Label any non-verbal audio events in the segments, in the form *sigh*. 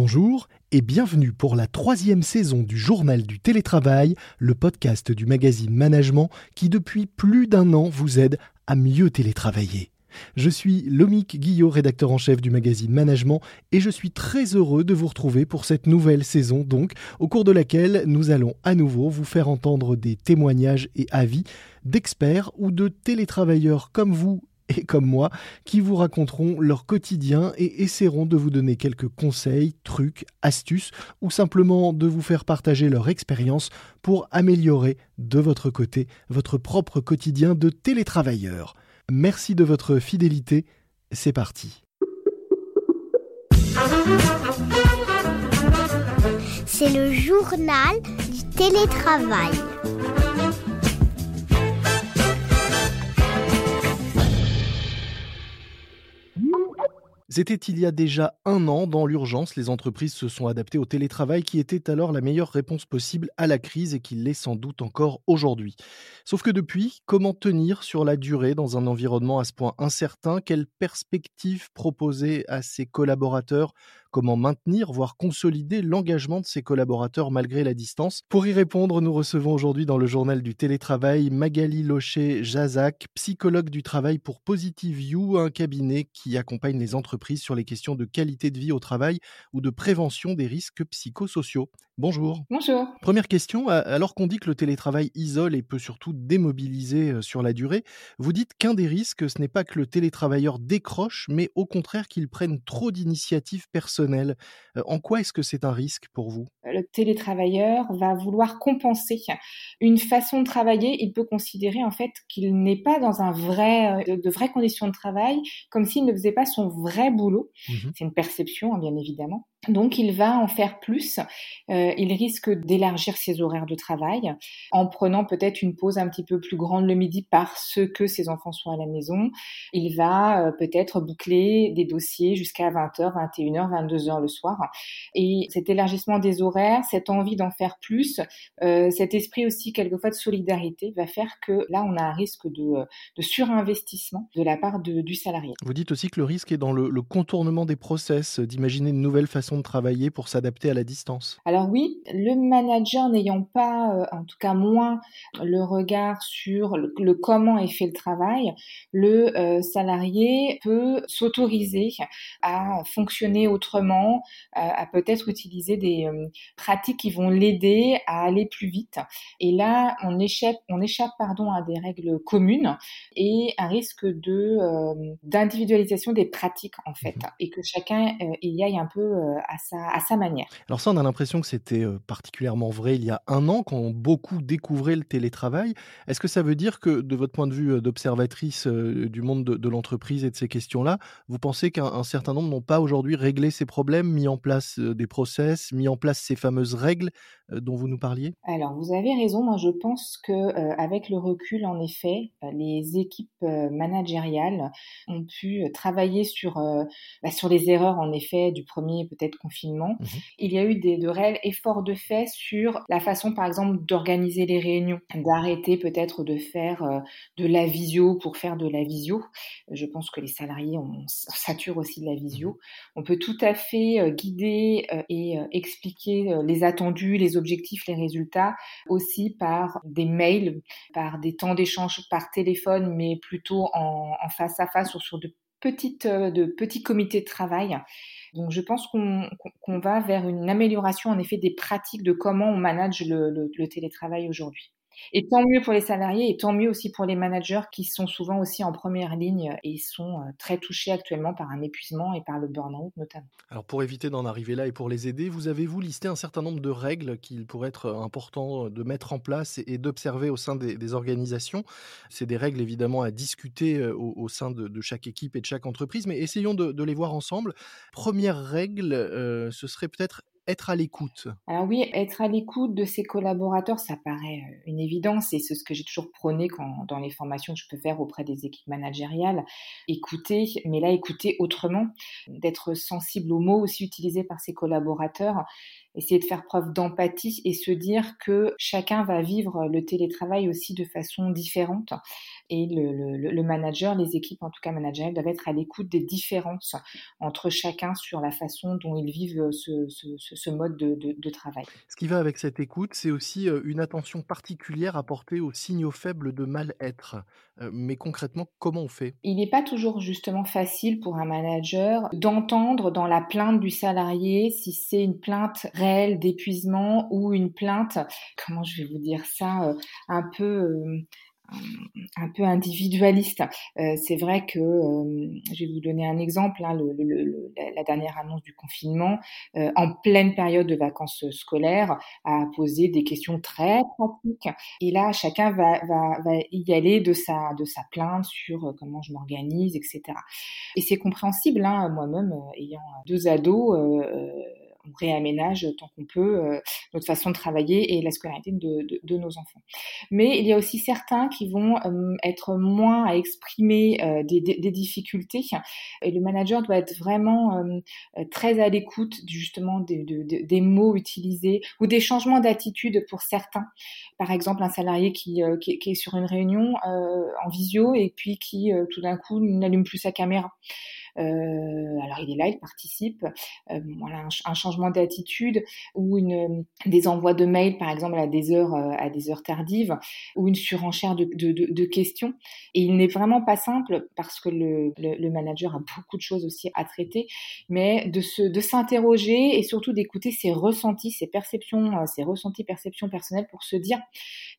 Bonjour et bienvenue pour la troisième saison du Journal du télétravail, le podcast du magazine Management qui depuis plus d'un an vous aide à mieux télétravailler. Je suis Lomique Guillot, rédacteur en chef du magazine Management, et je suis très heureux de vous retrouver pour cette nouvelle saison, donc, au cours de laquelle nous allons à nouveau vous faire entendre des témoignages et avis d'experts ou de télétravailleurs comme vous et comme moi, qui vous raconteront leur quotidien et essaieront de vous donner quelques conseils, trucs, astuces, ou simplement de vous faire partager leur expérience pour améliorer de votre côté votre propre quotidien de télétravailleur. Merci de votre fidélité, c'est parti. C'est le journal du télétravail. C'était il y a déjà un an, dans l'urgence, les entreprises se sont adaptées au télétravail qui était alors la meilleure réponse possible à la crise et qui l'est sans doute encore aujourd'hui. Sauf que depuis, comment tenir sur la durée dans un environnement à ce point incertain? Quelles perspectives proposer à ses collaborateurs Comment maintenir, voire consolider l'engagement de ses collaborateurs malgré la distance? Pour y répondre, nous recevons aujourd'hui dans le journal du télétravail Magali Locher-Jazac, psychologue du travail pour Positive You, un cabinet qui accompagne les entreprises sur les questions de qualité de vie au travail ou de prévention des risques psychosociaux. Bonjour. Bonjour. Première question, alors qu'on dit que le télétravail isole et peut surtout démobiliser euh, sur la durée, vous dites qu'un des risques, ce n'est pas que le télétravailleur décroche, mais au contraire qu'il prenne trop d'initiatives personnelles. Euh, en quoi est-ce que c'est un risque pour vous? Le télétravailleur va vouloir compenser une façon de travailler. Il peut considérer en fait qu'il n'est pas dans un vrai, euh, de, vraies conditions de travail, comme s'il ne faisait pas son vrai boulot. Mmh c'est une perception, hein, bien évidemment. Donc il va en faire plus. Euh, il risque d'élargir ses horaires de travail en prenant peut-être une pause un petit peu plus grande le midi parce que ses enfants sont à la maison. Il va euh, peut-être boucler des dossiers jusqu'à 20h, 21h, 22h le soir. Et cet élargissement des horaires, cette envie d'en faire plus, euh, cet esprit aussi quelquefois de solidarité va faire que là on a un risque de, surinvestissement de la part du salarié. Vous dites aussi que le risque est dans le, le contournement des process, d'imaginer une nouvelle façon de travailler pour s'adapter à la distance Alors oui, le manager n'ayant pas, euh, en tout cas moins, le regard sur le, comment est fait le travail, le euh, salarié peut s'autoriser à fonctionner autrement, à, peut-être utiliser des euh, pratiques qui vont l'aider à aller plus vite. Et là, on échappe, on échappe pardon, à des règles communes et un risque de d'individualisation des pratiques en fait, mmh et que chacun y aille un peu à sa, à manière. Alors ça, on a l'impression que c'était particulièrement vrai il y a un an, quand beaucoup découvraient le télétravail. Est-ce que ça veut dire que, de votre point de vue d'observatrice du monde de, l'entreprise et de ces questions-là, vous pensez qu'un certain nombre n'ont pas aujourd'hui réglé ces problèmes, mis en place des process, mis en place ces fameuses règles dont vous nous parliez? Alors, vous avez raison. Moi, je pense que avec le recul, en effet, les équipes managériales ont pu travailler sur, bah, sur les erreurs, en effet, du premier peut-être confinement, mmh il y a eu des, de réels efforts de fait sur la façon, par exemple, d'organiser les réunions, d'arrêter peut-être de faire euh, de la visio pour faire de la visio. Je pense que les salariés, on, sature aussi de la visio. Mmh on peut tout à fait euh, guider euh, et expliquer les attendus, les objectifs, les résultats aussi par des mails, par des temps d'échange par téléphone, mais plutôt en, face à face ou sur de petites, de petits comités de travail donc je pense qu'on va vers une amélioration en effet des pratiques de comment on manage le télétravail aujourd'hui. Et tant mieux pour les salariés et tant mieux aussi pour les managers qui sont souvent aussi en première ligne et sont euh, très touchés actuellement par un épuisement et par le burn-out notamment. Alors pour éviter d'en arriver là et pour les aider, vous avez vous listé un certain nombre de règles qu'il pourrait être important de mettre en place et d'observer au sein des, organisations. C'est des règles évidemment à discuter euh, au, sein de, chaque équipe et de chaque entreprise, mais essayons de, les voir ensemble. Première règle, euh, ce serait peut-être être à l'écoute Alors oui, être à l'écoute de ses collaborateurs, ça paraît euh, une évidence et c'est ce que j'ai toujours prôné dans les formations que je peux faire auprès des équipes managériales. Écouter, mais là, écouter autrement, d'être sensible aux mots aussi utilisés par ses collaborateurs essayer de faire preuve d'empathie et se dire que chacun va vivre le télétravail aussi de façon différente. Et le, le, le manager, les équipes en tout cas managériales, doivent être à l'écoute des différences entre chacun sur la façon dont ils vivent ce, ce, ce mode de, de, de, travail. Ce qui va avec cette écoute, c'est aussi euh, une attention particulière apportée aux signaux faibles de mal-être. Euh, mais concrètement, comment on fait? Il n'est pas toujours justement facile pour un manager d'entendre dans la plainte du salarié si c'est une plainte réelle d'épuisement ou une plainte, comment je vais vous dire ça, euh, un peu un peu individualiste. Euh, c'est vrai que, euh, je vais vous donner un exemple, hein, la dernière annonce du confinement, euh, en pleine période de vacances scolaires, a posé des questions très pratiques. Et là, chacun va, y aller de sa, de sa plainte sur comment je m'organise, etc. Et c'est compréhensible, hein, moi-même, ayant deux ados, on réaménage tant qu'on peut euh, notre façon de travailler et la scolarité de, de, de, nos enfants. Mais il y a aussi certains qui vont euh, être moins à exprimer euh, des, des, des, difficultés et le manager doit être vraiment très à l'écoute justement des, des, mots utilisés ou des changements d'attitude pour certains. Par exemple, un salarié qui, qui, qui est sur une réunion en visio et puis qui tout d'un coup n'allume plus sa caméra. Euh, alors il est là, il participe. Euh, voilà, un, changement d'attitude ou une, des envois de mails, par exemple, à des heures, euh, des heures tardives, ou une surenchère de, questions. Et il n'est vraiment pas simple parce que le, le, manager a beaucoup de choses aussi à traiter, mais de s'interroger et surtout d'écouter ses ressentis, ses perceptions, ses ressentis, perceptions personnelles pour se dire,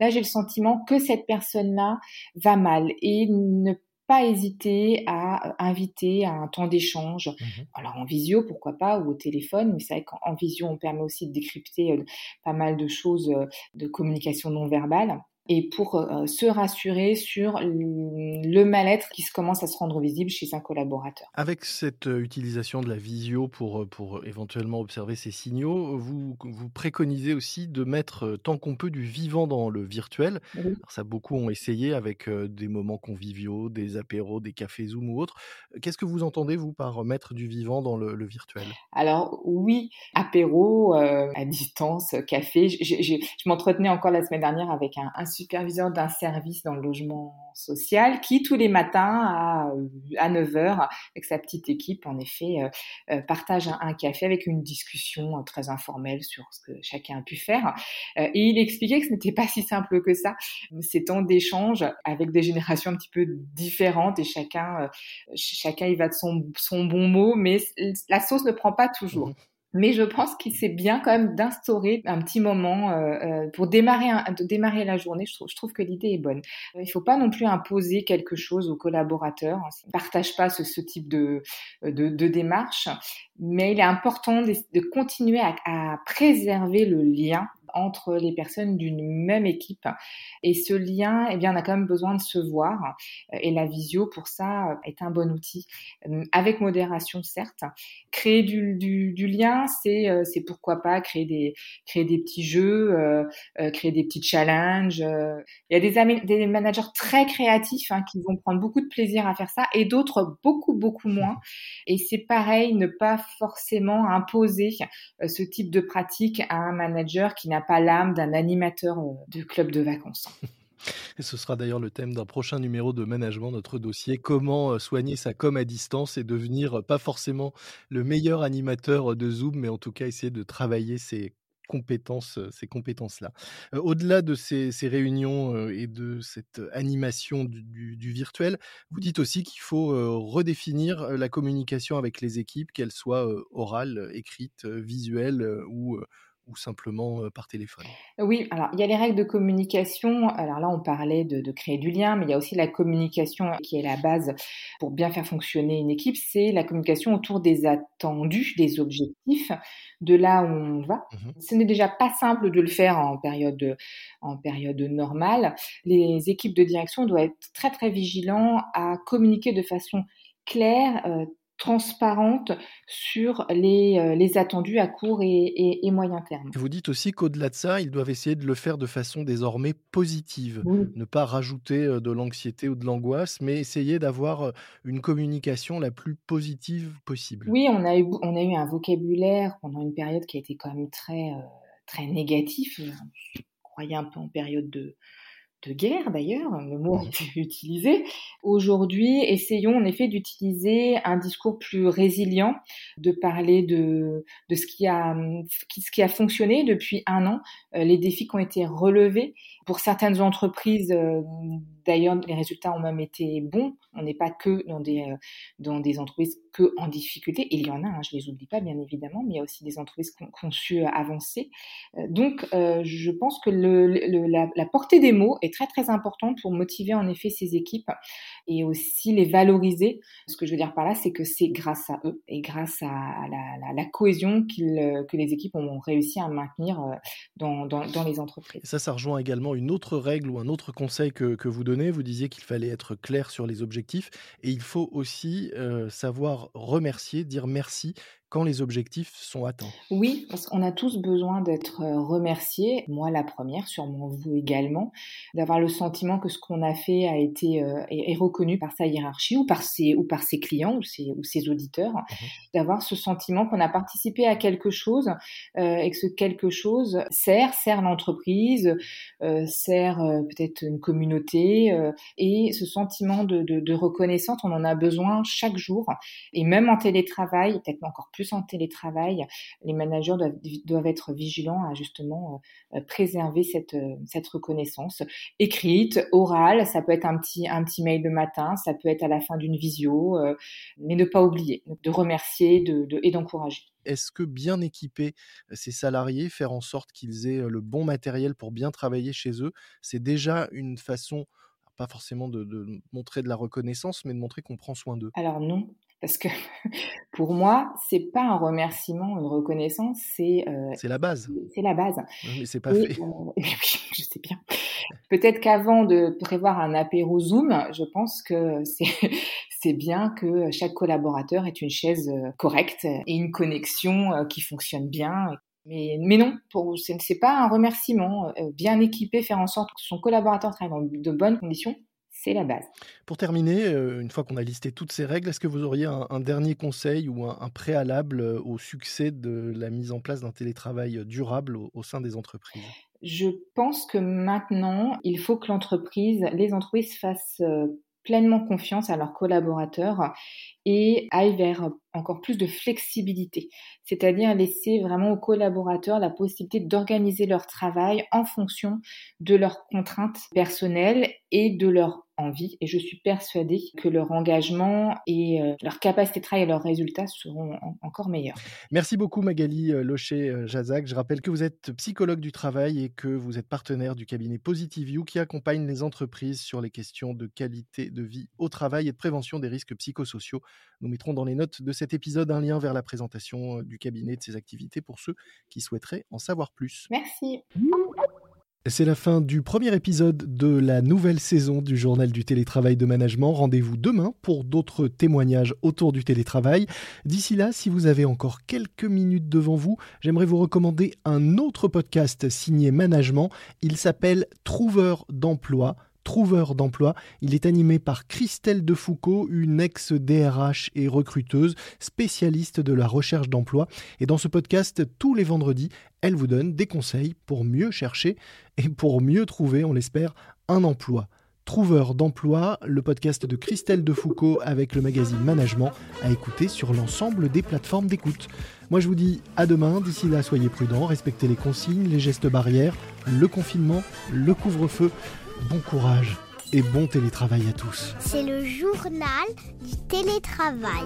là j'ai le sentiment que cette personne-là va mal et ne pas hésiter à euh, inviter à un temps d'échange. Mmh Alors en visio, pourquoi pas, ou au téléphone, mais c'est vrai qu'en visio, on permet aussi de décrypter euh, pas mal de choses euh, de communication non verbale et pour euh, se rassurer sur le mal-être qui se commence à se rendre visible chez un collaborateur. Avec cette euh, utilisation de la visio pour, euh, pour éventuellement observer ces signaux, vous, vous préconisez aussi de mettre tant qu'on peut du vivant dans le virtuel. Oui. Alors ça, beaucoup ont essayé avec des moments conviviaux, des apéros, des cafés Zoom ou autres. Qu'est-ce que vous entendez, vous, par mettre du vivant dans le, le virtuel? Alors oui, apéro, euh, à distance, café. Je m'entretenais encore la semaine dernière avec un, un superviseur d'un service dans le logement social qui, tous les matins à, à 9h, avec sa petite équipe, en effet, euh, euh, partage un, café avec une discussion euh, très informelle sur ce que chacun a pu faire. Euh, et il expliquait que ce n'était pas si simple que ça, ces temps d'échange avec des générations un petit peu différentes et chacun, euh, chacun y va de son, son bon mot, mais la sauce ne prend pas toujours. Mmh. Mais je pense qu'il c'est bien quand même d'instaurer un petit moment euh, euh, pour démarrer, démarrer la journée. Je trouve, je trouve que l'idée est bonne. Euh, il ne faut pas non plus imposer quelque chose aux collaborateurs. Ils ne partagent pas ce, ce type de, de, de, démarche, mais il est important de, de continuer à, à préserver le lien entre les personnes d'une même équipe. Et ce lien, eh bien, on a quand même besoin de se voir. Et la visio, pour ça, est un bon outil. Euh, avec modération, certes. Créer du, lien, c'est, euh, c'est pourquoi pas créer des, créer des petits jeux, euh, créer des petits challenges. Il y a des, des managers très créatifs hein, qui vont prendre beaucoup de plaisir à faire ça et d'autres beaucoup, beaucoup moins. Et c'est pareil, ne pas forcément imposer ce type de pratique à un manager qui n'a pas l'âme d'un animateur euh, de club de vacances. Et ce sera d'ailleurs le thème d'un prochain numéro de management, notre dossier, comment euh, soigner sa com à distance et devenir euh, pas forcément le meilleur animateur de Zoom, mais en tout cas essayer de travailler compétences, ces compétences-là. Au-delà de ces, réunions et de cette animation du, virtuel, vous dites aussi qu'il faut redéfinir la communication avec les équipes, qu'elle soit orale, écrite, visuelle ou ou simplement par téléphone? Oui, alors il y a les règles de communication. Alors là, on parlait de, de, créer du lien, mais il y a aussi la communication qui est la base pour bien faire fonctionner une équipe. C'est la communication autour des attendus, des objectifs, de là où on va. Mmh. Ce n'est déjà pas simple de le faire en période, en période normale. Les équipes de direction doivent être très très vigilants à communiquer de façon claire, euh, transparente sur les, euh, les attendus à court et, et, moyen terme. Vous dites aussi qu'au-delà de ça, ils doivent essayer de le faire de façon désormais positive, ne pas rajouter euh, de l'anxiété ou de l'angoisse, mais essayer d'avoir euh, une communication la plus positive possible. Oui, on a eu, on a eu un vocabulaire pendant une période qui a été quand même très, très négatif. On croyait un peu en période de, de guerre d'ailleurs, le mot a été *laughs* utilisé. Aujourd'hui, essayons en effet d'utiliser un discours plus résilient, de parler de, de ce, qui a, ce qui a fonctionné depuis un an, euh, les défis qui ont été relevés. Pour certaines entreprises, euh, d'ailleurs, les résultats ont même été bons. On n'est pas que dans des, euh, dans des entreprises que en difficulté. Il y en a, hein, je les oublie pas, bien évidemment, mais il y a aussi des entreprises qui ont, su avancer. donc, je pense que la, portée des mots est très très importante pour motiver en effet ces équipes et aussi les valoriser. Ce que je veux dire par là, c'est que c'est grâce à eux et grâce à la, cohésion que les équipes ont réussi à maintenir euh, dans, dans, les entreprises. ça, ça rejoint également une autre règle ou un autre conseil que, que vous donnez. Vous disiez qu'il fallait être clair sur les objectifs et il faut aussi savoir remercier, dire merci quand les objectifs sont atteints. Oui, parce qu'on a tous besoin d'être euh, remerciés, moi la première, sûrement vous également, d'avoir le sentiment que ce qu'on a fait a été euh, est, reconnu par sa hiérarchie ou par ses ou par ses clients ou ses ou ses auditeurs, mmh d'avoir ce sentiment qu'on a participé à quelque chose euh, et que ce quelque chose sert sert l'entreprise, sert peut-être une communauté et ce sentiment de, de, de reconnaissance, on en a besoin chaque jour. Et même en télétravail, peut-être encore plus en télétravail, les managers doivent, être vigilants à justement euh, préserver cette, euh, cette reconnaissance écrite, orale. Ça peut être un petit, un petit mail le matin, ça peut être à la fin d'une visio, euh, mais ne pas oublier de remercier de, et d'encourager. Est-ce que bien équiper ces salariés, faire en sorte qu'ils aient le bon matériel pour bien travailler chez eux, c'est déjà une façon pas forcément de, de, montrer de la reconnaissance, mais de montrer qu'on prend soin d'eux? Alors non, parce que *laughs* pour moi, c'est pas un remerciement, une reconnaissance, c'est euh, c'est la base. C'est la base. Mais c'est pas fait. Euh, *laughs* oui, je sais bien. Peut-être qu'avant de prévoir un apéro Zoom, je pense que c'est *laughs* c'est bien que chaque collaborateur ait une chaise euh, correcte et une connexion qui fonctionne bien. Mais, mais non, pour, c'est pas un remerciement. Bien équipé, faire en sorte que son collaborateur travaille dans de bonnes conditions, c'est la base. Pour terminer, euh, une fois qu'on a listé toutes ces règles, est-ce que vous auriez un, dernier conseil ou un, préalable euh, au succès de la mise en place d'un télétravail durable au, sein des entreprises? Je pense que maintenant, il faut que l'entreprise, les entreprises fassent euh, pleinement confiance à leurs collaborateurs et aillent vers encore plus de flexibilité, c'est-à-dire laisser vraiment aux collaborateurs la possibilité d'organiser leur travail en fonction de leurs contraintes personnelles et de leur envie et je suis persuadée que leur engagement et euh, leur capacité de travail et leurs résultats seront encore meilleurs. Merci beaucoup Magali euh, Locher-Jazac. Euh, je rappelle que vous êtes psychologue du travail et que vous êtes partenaire du cabinet Positive You qui accompagne les entreprises sur les questions de qualité de vie au travail et de prévention des risques psychosociaux. Nous mettrons dans les notes de cet épisode un lien vers la présentation du cabinet et de ses activités pour ceux qui souhaiteraient en savoir plus. Merci. C'est la fin du premier épisode de la nouvelle saison du journal du télétravail de management. Rendez-vous demain pour d'autres témoignages autour du télétravail. D'ici là, si vous avez encore quelques minutes devant vous, j'aimerais vous recommander un autre podcast signé Management. Il s'appelle Trouveur d'emploi Trouveur d'emploi. Il est animé par Christelle Defoucault, une ex-DRH et recruteuse, spécialiste de la recherche d'emploi. Et dans ce podcast, tous les vendredis, elle vous donne des conseils pour mieux chercher et pour mieux trouver, on l'espère, un emploi. Trouveur d'emploi, le podcast de Christelle Defoucault avec le magazine Management à écouter sur l'ensemble des plateformes d'écoute. Moi je vous dis à demain, d'ici là soyez prudents, respectez les consignes, les gestes barrières, le confinement, le couvre-feu. Bon courage et bon télétravail à tous. C'est le journal du télétravail.